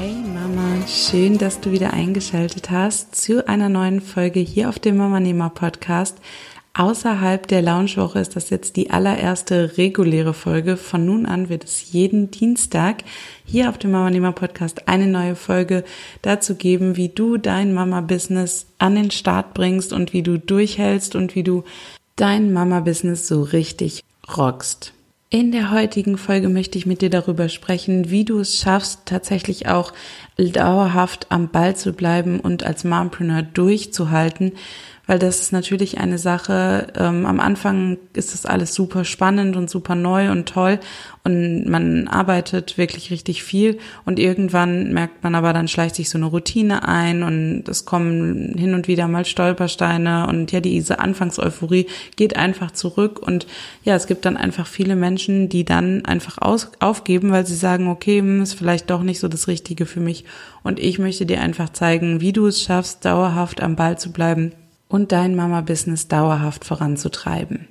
Hey Mama, schön, dass du wieder eingeschaltet hast zu einer neuen Folge hier auf dem Mama Nehmer Podcast. Außerhalb der Launchwoche ist das jetzt die allererste reguläre Folge. Von nun an wird es jeden Dienstag hier auf dem Mama Nehmer Podcast eine neue Folge dazu geben, wie du dein Mama-Business an den Start bringst und wie du durchhältst und wie du dein Mama-Business so richtig rockst. In der heutigen Folge möchte ich mit dir darüber sprechen, wie du es schaffst, tatsächlich auch dauerhaft am Ball zu bleiben und als Mompreneur durchzuhalten, weil das ist natürlich eine Sache, ähm, am Anfang ist das alles super spannend und super neu und toll und man arbeitet wirklich richtig viel und irgendwann merkt man aber, dann schleicht sich so eine Routine ein und es kommen hin und wieder mal Stolpersteine und ja, diese Anfangseuphorie geht einfach zurück und ja, es gibt dann einfach viele Menschen, die dann einfach aus, aufgeben, weil sie sagen, okay, hm, ist vielleicht doch nicht so das Richtige für mich und ich möchte dir einfach zeigen, wie du es schaffst, dauerhaft am Ball zu bleiben und dein Mama-Business dauerhaft voranzutreiben.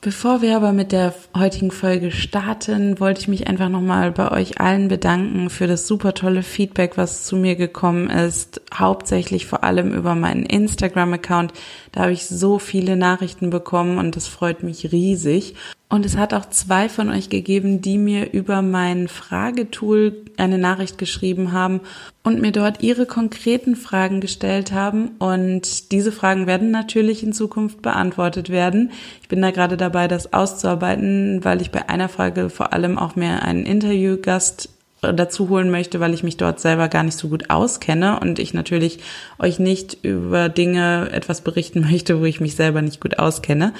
Bevor wir aber mit der heutigen Folge starten, wollte ich mich einfach nochmal bei euch allen bedanken für das super tolle Feedback, was zu mir gekommen ist. Hauptsächlich vor allem über meinen Instagram-Account. Da habe ich so viele Nachrichten bekommen und das freut mich riesig. Und es hat auch zwei von euch gegeben, die mir über mein Fragetool eine Nachricht geschrieben haben und mir dort ihre konkreten Fragen gestellt haben. Und diese Fragen werden natürlich in Zukunft beantwortet werden. Ich bin da gerade dabei, das auszuarbeiten, weil ich bei einer Frage vor allem auch mehr einen Interviewgast dazu holen möchte, weil ich mich dort selber gar nicht so gut auskenne und ich natürlich euch nicht über Dinge etwas berichten möchte, wo ich mich selber nicht gut auskenne.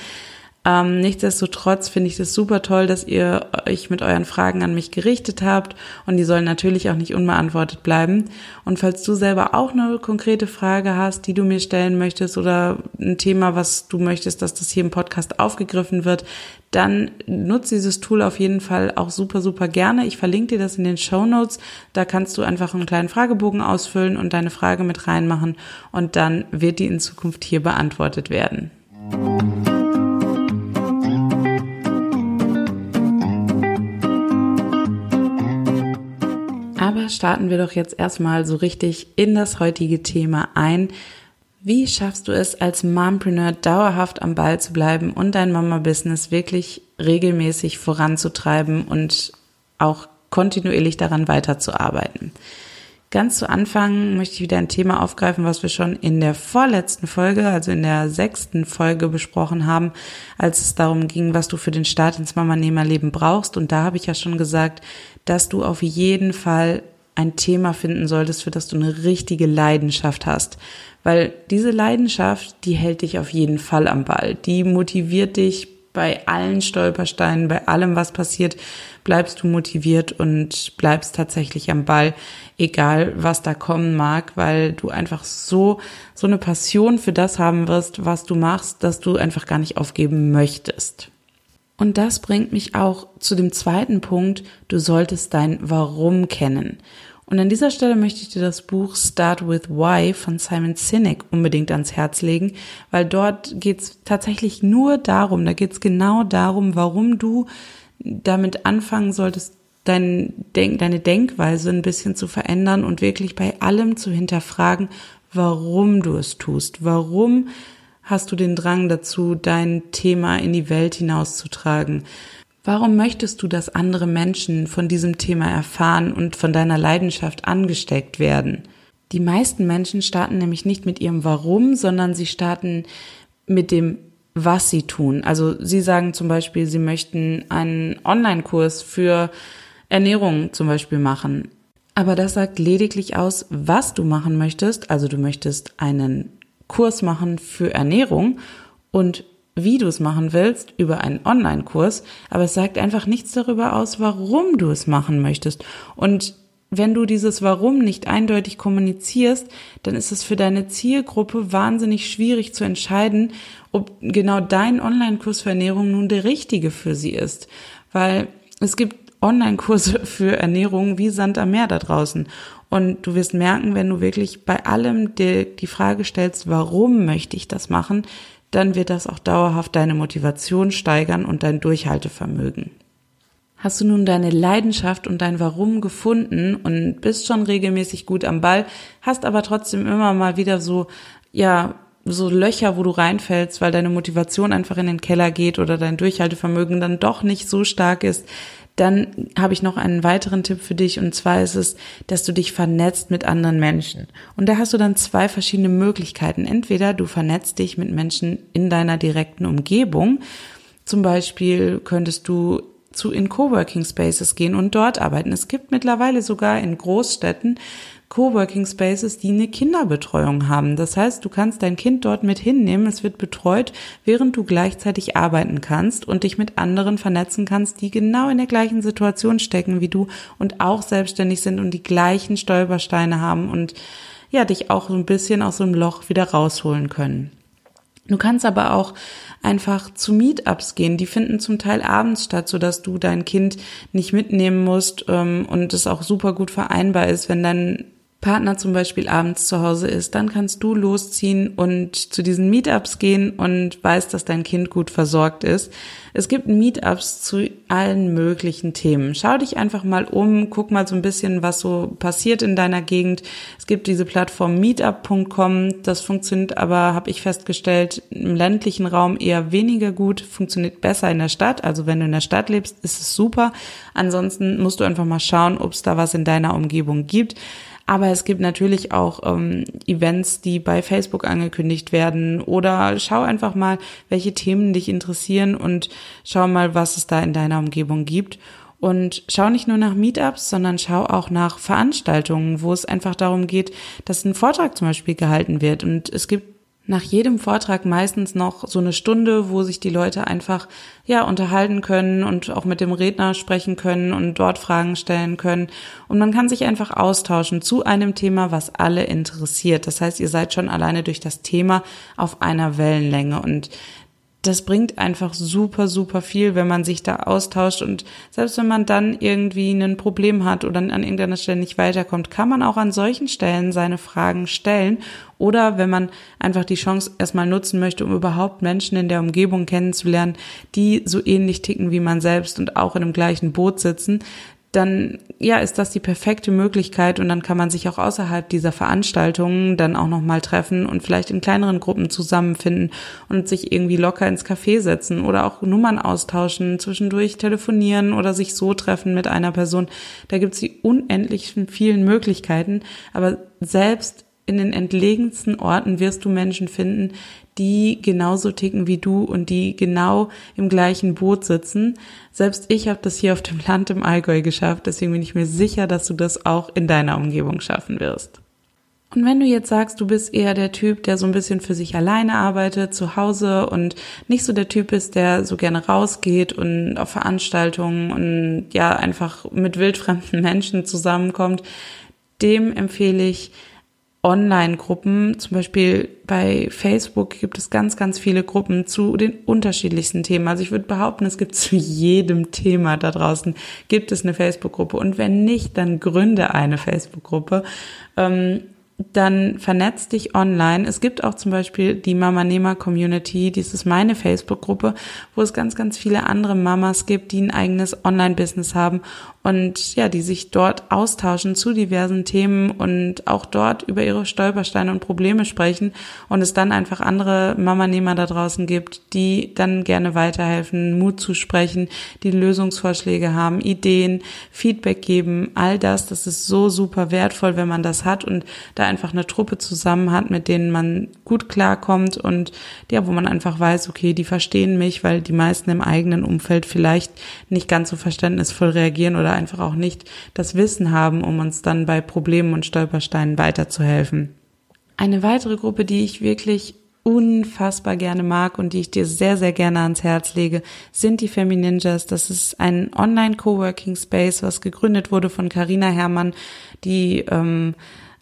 Ähm, nichtsdestotrotz finde ich das super toll, dass ihr euch mit euren Fragen an mich gerichtet habt und die sollen natürlich auch nicht unbeantwortet bleiben. Und falls du selber auch eine konkrete Frage hast, die du mir stellen möchtest oder ein Thema, was du möchtest, dass das hier im Podcast aufgegriffen wird, dann nutze dieses Tool auf jeden Fall auch super, super gerne. Ich verlinke dir das in den Show Notes. Da kannst du einfach einen kleinen Fragebogen ausfüllen und deine Frage mit reinmachen und dann wird die in Zukunft hier beantwortet werden. Aber starten wir doch jetzt erstmal so richtig in das heutige Thema ein. Wie schaffst du es als Mompreneur dauerhaft am Ball zu bleiben und dein Mama-Business wirklich regelmäßig voranzutreiben und auch kontinuierlich daran weiterzuarbeiten? Ganz zu Anfang möchte ich wieder ein Thema aufgreifen, was wir schon in der vorletzten Folge, also in der sechsten Folge besprochen haben, als es darum ging, was du für den Start ins Mama-Nehmer-Leben brauchst. Und da habe ich ja schon gesagt, dass du auf jeden Fall ein Thema finden solltest, für das du eine richtige Leidenschaft hast. Weil diese Leidenschaft, die hält dich auf jeden Fall am Ball. Die motiviert dich bei allen Stolpersteinen, bei allem, was passiert, bleibst du motiviert und bleibst tatsächlich am Ball, egal was da kommen mag, weil du einfach so, so eine Passion für das haben wirst, was du machst, dass du einfach gar nicht aufgeben möchtest. Und das bringt mich auch zu dem zweiten Punkt, du solltest dein Warum kennen. Und an dieser Stelle möchte ich dir das Buch Start with Why von Simon Sinek unbedingt ans Herz legen, weil dort geht's tatsächlich nur darum, da geht's genau darum, warum du damit anfangen solltest, dein Denk, deine Denkweise ein bisschen zu verändern und wirklich bei allem zu hinterfragen, warum du es tust, warum hast du den Drang dazu, dein Thema in die Welt hinauszutragen? Warum möchtest du, dass andere Menschen von diesem Thema erfahren und von deiner Leidenschaft angesteckt werden? Die meisten Menschen starten nämlich nicht mit ihrem Warum, sondern sie starten mit dem, was sie tun. Also sie sagen zum Beispiel, sie möchten einen Online-Kurs für Ernährung zum Beispiel machen. Aber das sagt lediglich aus, was du machen möchtest. Also du möchtest einen Kurs machen für Ernährung und wie du es machen willst, über einen Online-Kurs, aber es sagt einfach nichts darüber aus, warum du es machen möchtest. Und wenn du dieses Warum nicht eindeutig kommunizierst, dann ist es für deine Zielgruppe wahnsinnig schwierig zu entscheiden, ob genau dein Online-Kurs für Ernährung nun der richtige für sie ist. Weil es gibt Online-Kurse für Ernährung wie Sand am Meer da draußen. Und du wirst merken, wenn du wirklich bei allem die, die Frage stellst, warum möchte ich das machen, dann wird das auch dauerhaft deine Motivation steigern und dein Durchhaltevermögen. Hast du nun deine Leidenschaft und dein Warum gefunden und bist schon regelmäßig gut am Ball, hast aber trotzdem immer mal wieder so, ja, so Löcher, wo du reinfällst, weil deine Motivation einfach in den Keller geht oder dein Durchhaltevermögen dann doch nicht so stark ist, dann habe ich noch einen weiteren Tipp für dich und zwar ist es, dass du dich vernetzt mit anderen Menschen. Und da hast du dann zwei verschiedene Möglichkeiten. Entweder du vernetzt dich mit Menschen in deiner direkten Umgebung. Zum Beispiel könntest du zu in Coworking Spaces gehen und dort arbeiten. Es gibt mittlerweile sogar in Großstädten Coworking Spaces, die eine Kinderbetreuung haben. Das heißt, du kannst dein Kind dort mit hinnehmen, es wird betreut, während du gleichzeitig arbeiten kannst und dich mit anderen vernetzen kannst, die genau in der gleichen Situation stecken wie du und auch selbstständig sind und die gleichen Stolpersteine haben und ja, dich auch so ein bisschen aus so einem Loch wieder rausholen können. Du kannst aber auch einfach zu Meetups gehen. Die finden zum Teil abends statt, sodass du dein Kind nicht mitnehmen musst ähm, und es auch super gut vereinbar ist, wenn dein Partner zum Beispiel abends zu Hause ist, dann kannst du losziehen und zu diesen Meetups gehen und weißt, dass dein Kind gut versorgt ist. Es gibt Meetups zu allen möglichen Themen. Schau dich einfach mal um, guck mal so ein bisschen, was so passiert in deiner Gegend. Es gibt diese Plattform meetup.com, das funktioniert aber, habe ich festgestellt, im ländlichen Raum eher weniger gut, funktioniert besser in der Stadt. Also wenn du in der Stadt lebst, ist es super. Ansonsten musst du einfach mal schauen, ob es da was in deiner Umgebung gibt. Aber es gibt natürlich auch ähm, Events, die bei Facebook angekündigt werden. Oder schau einfach mal, welche Themen dich interessieren und schau mal, was es da in deiner Umgebung gibt. Und schau nicht nur nach Meetups, sondern schau auch nach Veranstaltungen, wo es einfach darum geht, dass ein Vortrag zum Beispiel gehalten wird. Und es gibt nach jedem Vortrag meistens noch so eine Stunde, wo sich die Leute einfach ja unterhalten können und auch mit dem Redner sprechen können und dort Fragen stellen können und man kann sich einfach austauschen zu einem Thema, was alle interessiert. Das heißt, ihr seid schon alleine durch das Thema auf einer Wellenlänge und das bringt einfach super, super viel, wenn man sich da austauscht. Und selbst wenn man dann irgendwie ein Problem hat oder an irgendeiner Stelle nicht weiterkommt, kann man auch an solchen Stellen seine Fragen stellen. Oder wenn man einfach die Chance erstmal nutzen möchte, um überhaupt Menschen in der Umgebung kennenzulernen, die so ähnlich ticken wie man selbst und auch in dem gleichen Boot sitzen, dann ja, ist das die perfekte Möglichkeit und dann kann man sich auch außerhalb dieser Veranstaltungen dann auch noch mal treffen und vielleicht in kleineren Gruppen zusammenfinden und sich irgendwie locker ins Café setzen oder auch Nummern austauschen, zwischendurch telefonieren oder sich so treffen mit einer Person. Da gibt es die unendlichen vielen Möglichkeiten, aber selbst in den entlegensten Orten wirst du Menschen finden, die genauso ticken wie du und die genau im gleichen Boot sitzen. Selbst ich habe das hier auf dem Land im Allgäu geschafft, deswegen bin ich mir sicher, dass du das auch in deiner Umgebung schaffen wirst. Und wenn du jetzt sagst, du bist eher der Typ, der so ein bisschen für sich alleine arbeitet, zu Hause und nicht so der Typ ist, der so gerne rausgeht und auf Veranstaltungen und ja einfach mit wildfremden Menschen zusammenkommt, dem empfehle ich, Online-Gruppen, zum Beispiel bei Facebook gibt es ganz, ganz viele Gruppen zu den unterschiedlichsten Themen. Also ich würde behaupten, es gibt zu jedem Thema da draußen gibt es eine Facebook-Gruppe. Und wenn nicht, dann gründe eine Facebook-Gruppe. Ähm, dann vernetz dich online. Es gibt auch zum Beispiel die Mama Nehmer Community, dies ist meine Facebook-Gruppe, wo es ganz, ganz viele andere Mamas gibt, die ein eigenes Online-Business haben und ja, die sich dort austauschen zu diversen Themen und auch dort über ihre Stolpersteine und Probleme sprechen und es dann einfach andere Mama-Nehmer da draußen gibt, die dann gerne weiterhelfen, Mut zu sprechen, die Lösungsvorschläge haben, Ideen, Feedback geben, all das, das ist so super wertvoll, wenn man das hat und da einfach eine Truppe zusammen hat, mit denen man gut klarkommt und ja, wo man einfach weiß, okay, die verstehen mich, weil die meisten im eigenen Umfeld vielleicht nicht ganz so verständnisvoll reagieren oder einfach auch nicht das Wissen haben, um uns dann bei Problemen und Stolpersteinen weiterzuhelfen. Eine weitere Gruppe, die ich wirklich unfassbar gerne mag und die ich dir sehr, sehr gerne ans Herz lege, sind die Femininjas. Das ist ein Online-Coworking Space, was gegründet wurde von Carina Herrmann, die ähm,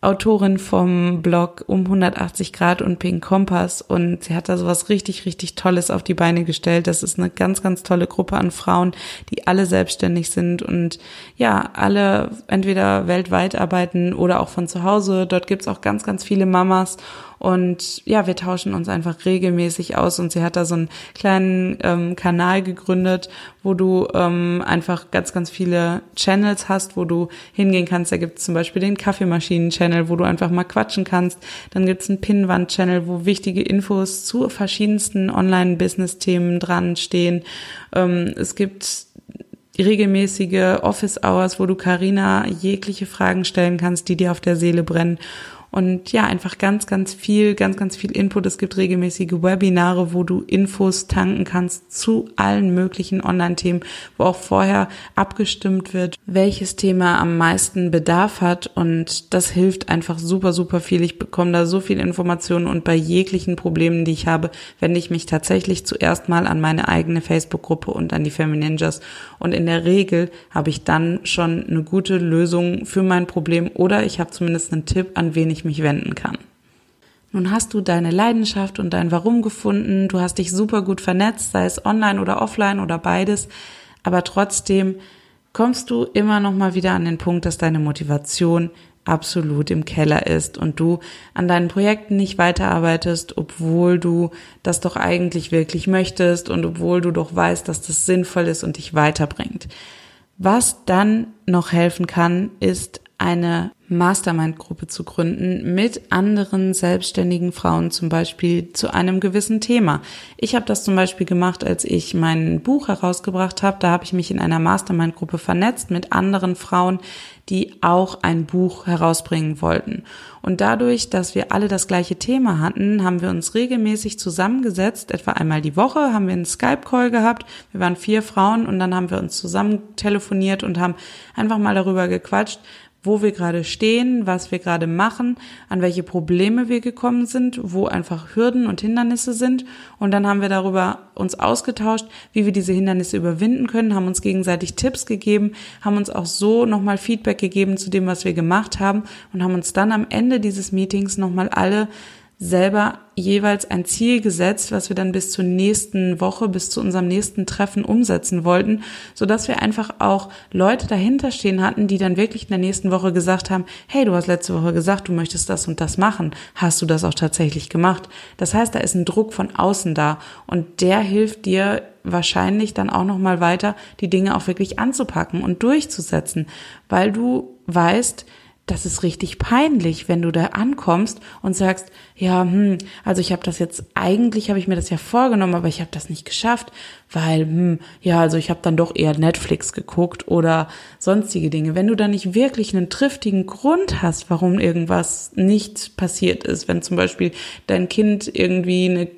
Autorin vom Blog um 180 Grad und Pink Kompass und sie hat da sowas richtig, richtig Tolles auf die Beine gestellt. Das ist eine ganz, ganz tolle Gruppe an Frauen, die alle selbstständig sind und ja, alle entweder weltweit arbeiten oder auch von zu Hause. Dort gibt's auch ganz, ganz viele Mamas und ja, wir tauschen uns einfach regelmäßig aus und sie hat da so einen kleinen ähm, Kanal gegründet, wo du ähm, einfach ganz, ganz viele Channels hast, wo du hingehen kannst. Da gibt es zum Beispiel den Kaffeemaschinen-Channel, wo du einfach mal quatschen kannst. Dann gibt es einen Pinnwand-Channel, wo wichtige Infos zu verschiedensten Online-Business-Themen dran stehen. Ähm, es gibt regelmäßige Office Hours, wo du Karina jegliche Fragen stellen kannst, die dir auf der Seele brennen. Und ja, einfach ganz, ganz viel, ganz, ganz viel Input. Es gibt regelmäßige Webinare, wo du Infos tanken kannst zu allen möglichen Online-Themen, wo auch vorher abgestimmt wird, welches Thema am meisten Bedarf hat. Und das hilft einfach super, super viel. Ich bekomme da so viel Informationen und bei jeglichen Problemen, die ich habe, wende ich mich tatsächlich zuerst mal an meine eigene Facebook-Gruppe und an die Femininjas. Und in der Regel habe ich dann schon eine gute Lösung für mein Problem oder ich habe zumindest einen Tipp, an wen ich mich wenden kann. Nun hast du deine Leidenschaft und dein Warum gefunden, du hast dich super gut vernetzt, sei es online oder offline oder beides, aber trotzdem kommst du immer noch mal wieder an den Punkt, dass deine Motivation absolut im Keller ist und du an deinen Projekten nicht weiterarbeitest, obwohl du das doch eigentlich wirklich möchtest und obwohl du doch weißt, dass das sinnvoll ist und dich weiterbringt. Was dann noch helfen kann, ist eine Mastermind-Gruppe zu gründen mit anderen selbstständigen Frauen zum Beispiel zu einem gewissen Thema. Ich habe das zum Beispiel gemacht, als ich mein Buch herausgebracht habe. Da habe ich mich in einer Mastermind-Gruppe vernetzt mit anderen Frauen, die auch ein Buch herausbringen wollten. Und dadurch, dass wir alle das gleiche Thema hatten, haben wir uns regelmäßig zusammengesetzt. Etwa einmal die Woche haben wir einen Skype-Call gehabt. Wir waren vier Frauen und dann haben wir uns zusammen telefoniert und haben einfach mal darüber gequatscht, wo wir gerade stehen, was wir gerade machen, an welche Probleme wir gekommen sind, wo einfach Hürden und Hindernisse sind. Und dann haben wir darüber uns ausgetauscht, wie wir diese Hindernisse überwinden können, haben uns gegenseitig Tipps gegeben, haben uns auch so nochmal Feedback gegeben zu dem, was wir gemacht haben und haben uns dann am Ende dieses Meetings nochmal alle selber jeweils ein Ziel gesetzt, was wir dann bis zur nächsten Woche, bis zu unserem nächsten Treffen umsetzen wollten, so dass wir einfach auch Leute dahinter stehen hatten, die dann wirklich in der nächsten Woche gesagt haben, hey, du hast letzte Woche gesagt, du möchtest das und das machen. Hast du das auch tatsächlich gemacht? Das heißt, da ist ein Druck von außen da und der hilft dir wahrscheinlich dann auch noch mal weiter, die Dinge auch wirklich anzupacken und durchzusetzen, weil du weißt, das ist richtig peinlich, wenn du da ankommst und sagst, ja, hm, also ich habe das jetzt eigentlich habe ich mir das ja vorgenommen, aber ich habe das nicht geschafft, weil hm, ja, also ich habe dann doch eher Netflix geguckt oder sonstige Dinge. Wenn du da nicht wirklich einen triftigen Grund hast, warum irgendwas nicht passiert ist, wenn zum Beispiel dein Kind irgendwie eine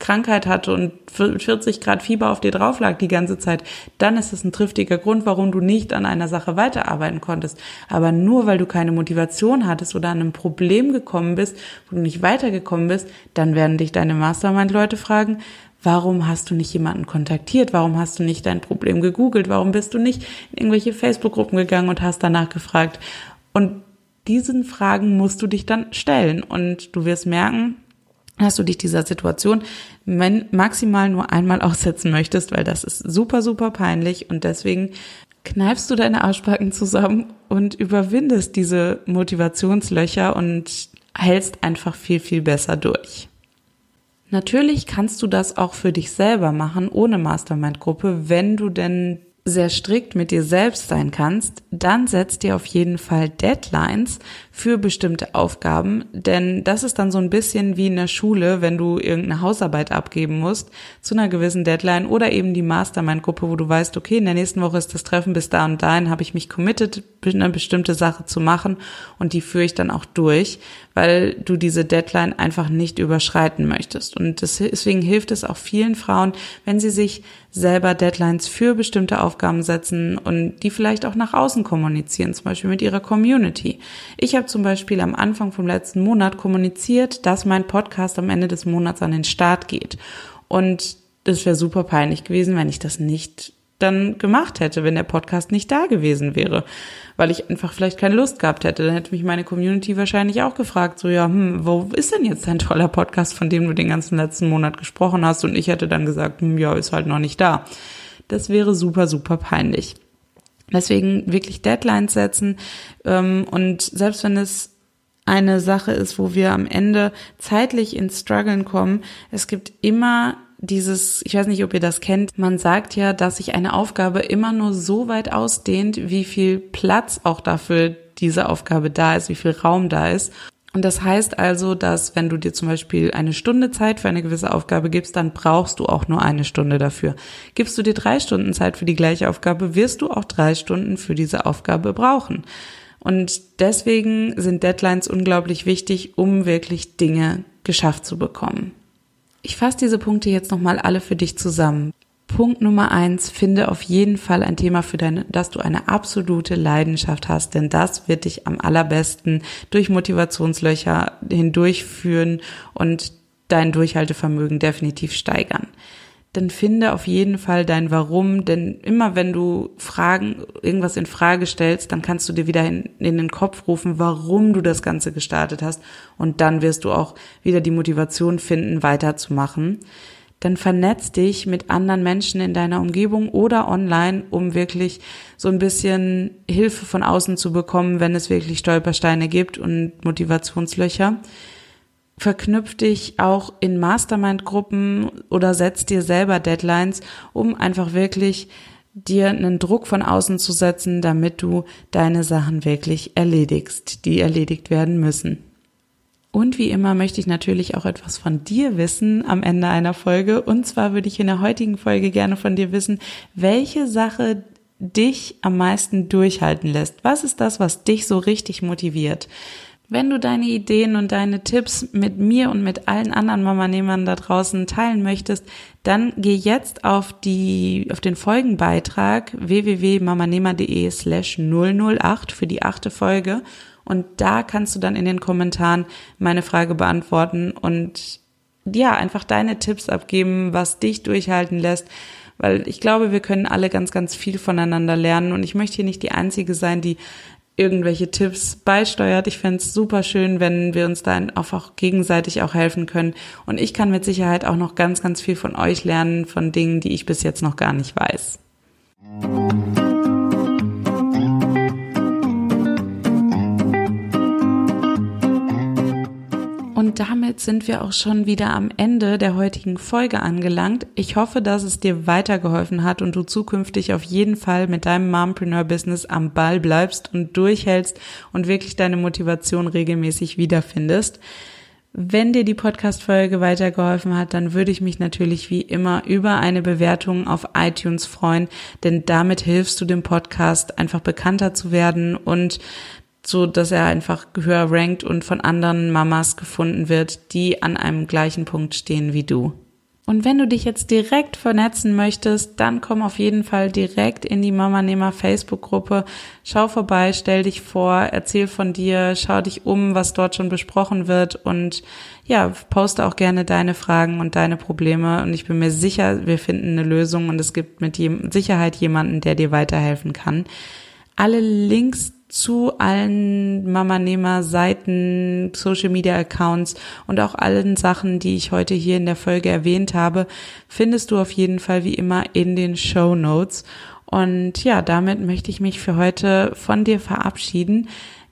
Krankheit hatte und 40 Grad Fieber auf dir drauf lag die ganze Zeit, dann ist es ein triftiger Grund, warum du nicht an einer Sache weiterarbeiten konntest. Aber nur weil du keine Motivation hattest oder an einem Problem gekommen bist, wo du nicht weitergekommen bist, dann werden dich deine Mastermind-Leute fragen, Warum hast du nicht jemanden kontaktiert? Warum hast du nicht dein Problem gegoogelt? Warum bist du nicht in irgendwelche Facebook-Gruppen gegangen und hast danach gefragt? Und diesen Fragen musst du dich dann stellen und du wirst merken, dass du dich dieser Situation maximal nur einmal aussetzen möchtest, weil das ist super, super peinlich und deswegen kneifst du deine Arschbacken zusammen und überwindest diese Motivationslöcher und hältst einfach viel, viel besser durch. Natürlich kannst du das auch für dich selber machen, ohne Mastermind-Gruppe, wenn du denn sehr strikt mit dir selbst sein kannst, dann setz dir auf jeden Fall Deadlines für bestimmte Aufgaben, denn das ist dann so ein bisschen wie in der Schule, wenn du irgendeine Hausarbeit abgeben musst zu einer gewissen Deadline oder eben die Mastermind-Gruppe, wo du weißt, okay, in der nächsten Woche ist das Treffen bis da und dahin habe ich mich committed, eine bestimmte Sache zu machen und die führe ich dann auch durch, weil du diese Deadline einfach nicht überschreiten möchtest. Und deswegen hilft es auch vielen Frauen, wenn sie sich selber Deadlines für bestimmte Aufgaben Aufgaben setzen und die vielleicht auch nach außen kommunizieren, zum Beispiel mit ihrer Community. Ich habe zum Beispiel am Anfang vom letzten Monat kommuniziert, dass mein Podcast am Ende des Monats an den Start geht. Und das wäre super peinlich gewesen, wenn ich das nicht dann gemacht hätte, wenn der Podcast nicht da gewesen wäre, weil ich einfach vielleicht keine Lust gehabt hätte. Dann hätte mich meine Community wahrscheinlich auch gefragt, so ja, hm, wo ist denn jetzt dein toller Podcast, von dem du den ganzen letzten Monat gesprochen hast? Und ich hätte dann gesagt, hm, ja, ist halt noch nicht da. Das wäre super, super peinlich. Deswegen wirklich Deadlines setzen ähm, und selbst wenn es eine Sache ist, wo wir am Ende zeitlich ins Struggeln kommen, es gibt immer dieses, ich weiß nicht, ob ihr das kennt, man sagt ja, dass sich eine Aufgabe immer nur so weit ausdehnt, wie viel Platz auch dafür diese Aufgabe da ist, wie viel Raum da ist. Und das heißt also, dass wenn du dir zum Beispiel eine Stunde Zeit für eine gewisse Aufgabe gibst, dann brauchst du auch nur eine Stunde dafür. Gibst du dir drei Stunden Zeit für die gleiche Aufgabe, wirst du auch drei Stunden für diese Aufgabe brauchen. Und deswegen sind Deadlines unglaublich wichtig, um wirklich Dinge geschafft zu bekommen. Ich fasse diese Punkte jetzt nochmal alle für dich zusammen. Punkt Nummer eins, finde auf jeden Fall ein Thema für deine, dass du eine absolute Leidenschaft hast, denn das wird dich am allerbesten durch Motivationslöcher hindurchführen und dein Durchhaltevermögen definitiv steigern dann finde auf jeden Fall dein Warum, denn immer wenn du Fragen, irgendwas in Frage stellst, dann kannst du dir wieder in, in, den Kopf rufen, warum du das Ganze gestartet hast und dann wirst du auch wieder die Motivation finden, weiterzumachen. Dann vernetz dich mit anderen Menschen in deiner Umgebung oder online, um wirklich so ein bisschen Hilfe von außen zu bekommen, wenn es wirklich Stolpersteine gibt und Motivationslöcher verknüpf dich auch in Mastermind-Gruppen oder setz dir selber Deadlines, um einfach wirklich dir einen Druck von außen zu setzen, damit du deine Sachen wirklich erledigst, die erledigt werden müssen. Und wie immer möchte ich natürlich auch etwas von dir wissen am Ende einer Folge. Und zwar würde ich in der heutigen Folge gerne von dir wissen, welche Sache dich am meisten durchhalten lässt. Was ist das, was dich so richtig motiviert? Wenn du deine Ideen und deine Tipps mit mir und mit allen anderen Mamanehmern da draußen teilen möchtest, dann geh jetzt auf die, auf den Folgenbeitrag www.mamanehmer.de slash 008 für die achte Folge und da kannst du dann in den Kommentaren meine Frage beantworten und ja, einfach deine Tipps abgeben, was dich durchhalten lässt, weil ich glaube, wir können alle ganz, ganz viel voneinander lernen und ich möchte hier nicht die Einzige sein, die irgendwelche Tipps beisteuert. Ich fände es super schön, wenn wir uns da einfach gegenseitig auch helfen können. Und ich kann mit Sicherheit auch noch ganz, ganz viel von euch lernen, von Dingen, die ich bis jetzt noch gar nicht weiß. Und damit sind wir auch schon wieder am Ende der heutigen Folge angelangt. Ich hoffe, dass es dir weitergeholfen hat und du zukünftig auf jeden Fall mit deinem Mompreneur-Business am Ball bleibst und durchhältst und wirklich deine Motivation regelmäßig wiederfindest. Wenn dir die Podcast-Folge weitergeholfen hat, dann würde ich mich natürlich wie immer über eine Bewertung auf iTunes freuen, denn damit hilfst du dem Podcast einfach bekannter zu werden und so dass er einfach höher rankt und von anderen Mamas gefunden wird, die an einem gleichen Punkt stehen wie du. Und wenn du dich jetzt direkt vernetzen möchtest, dann komm auf jeden Fall direkt in die Mama Nehmer Facebook Gruppe. Schau vorbei, stell dich vor, erzähl von dir, schau dich um, was dort schon besprochen wird und ja, poste auch gerne deine Fragen und deine Probleme und ich bin mir sicher, wir finden eine Lösung und es gibt mit Sicherheit jemanden, der dir weiterhelfen kann. Alle Links zu allen Mama-Nehmer-Seiten, Social-Media-Accounts und auch allen Sachen, die ich heute hier in der Folge erwähnt habe, findest du auf jeden Fall wie immer in den Show Notes. Und ja, damit möchte ich mich für heute von dir verabschieden.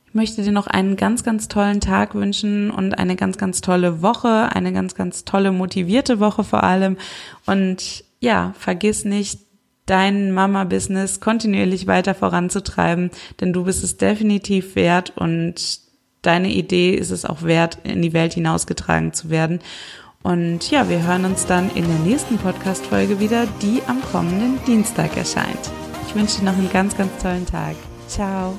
Ich möchte dir noch einen ganz, ganz tollen Tag wünschen und eine ganz, ganz tolle Woche, eine ganz, ganz tolle motivierte Woche vor allem. Und ja, vergiss nicht, dein Mama-Business kontinuierlich weiter voranzutreiben, denn du bist es definitiv wert und deine Idee ist es auch wert, in die Welt hinausgetragen zu werden. Und ja, wir hören uns dann in der nächsten Podcast-Folge wieder, die am kommenden Dienstag erscheint. Ich wünsche dir noch einen ganz, ganz tollen Tag. Ciao.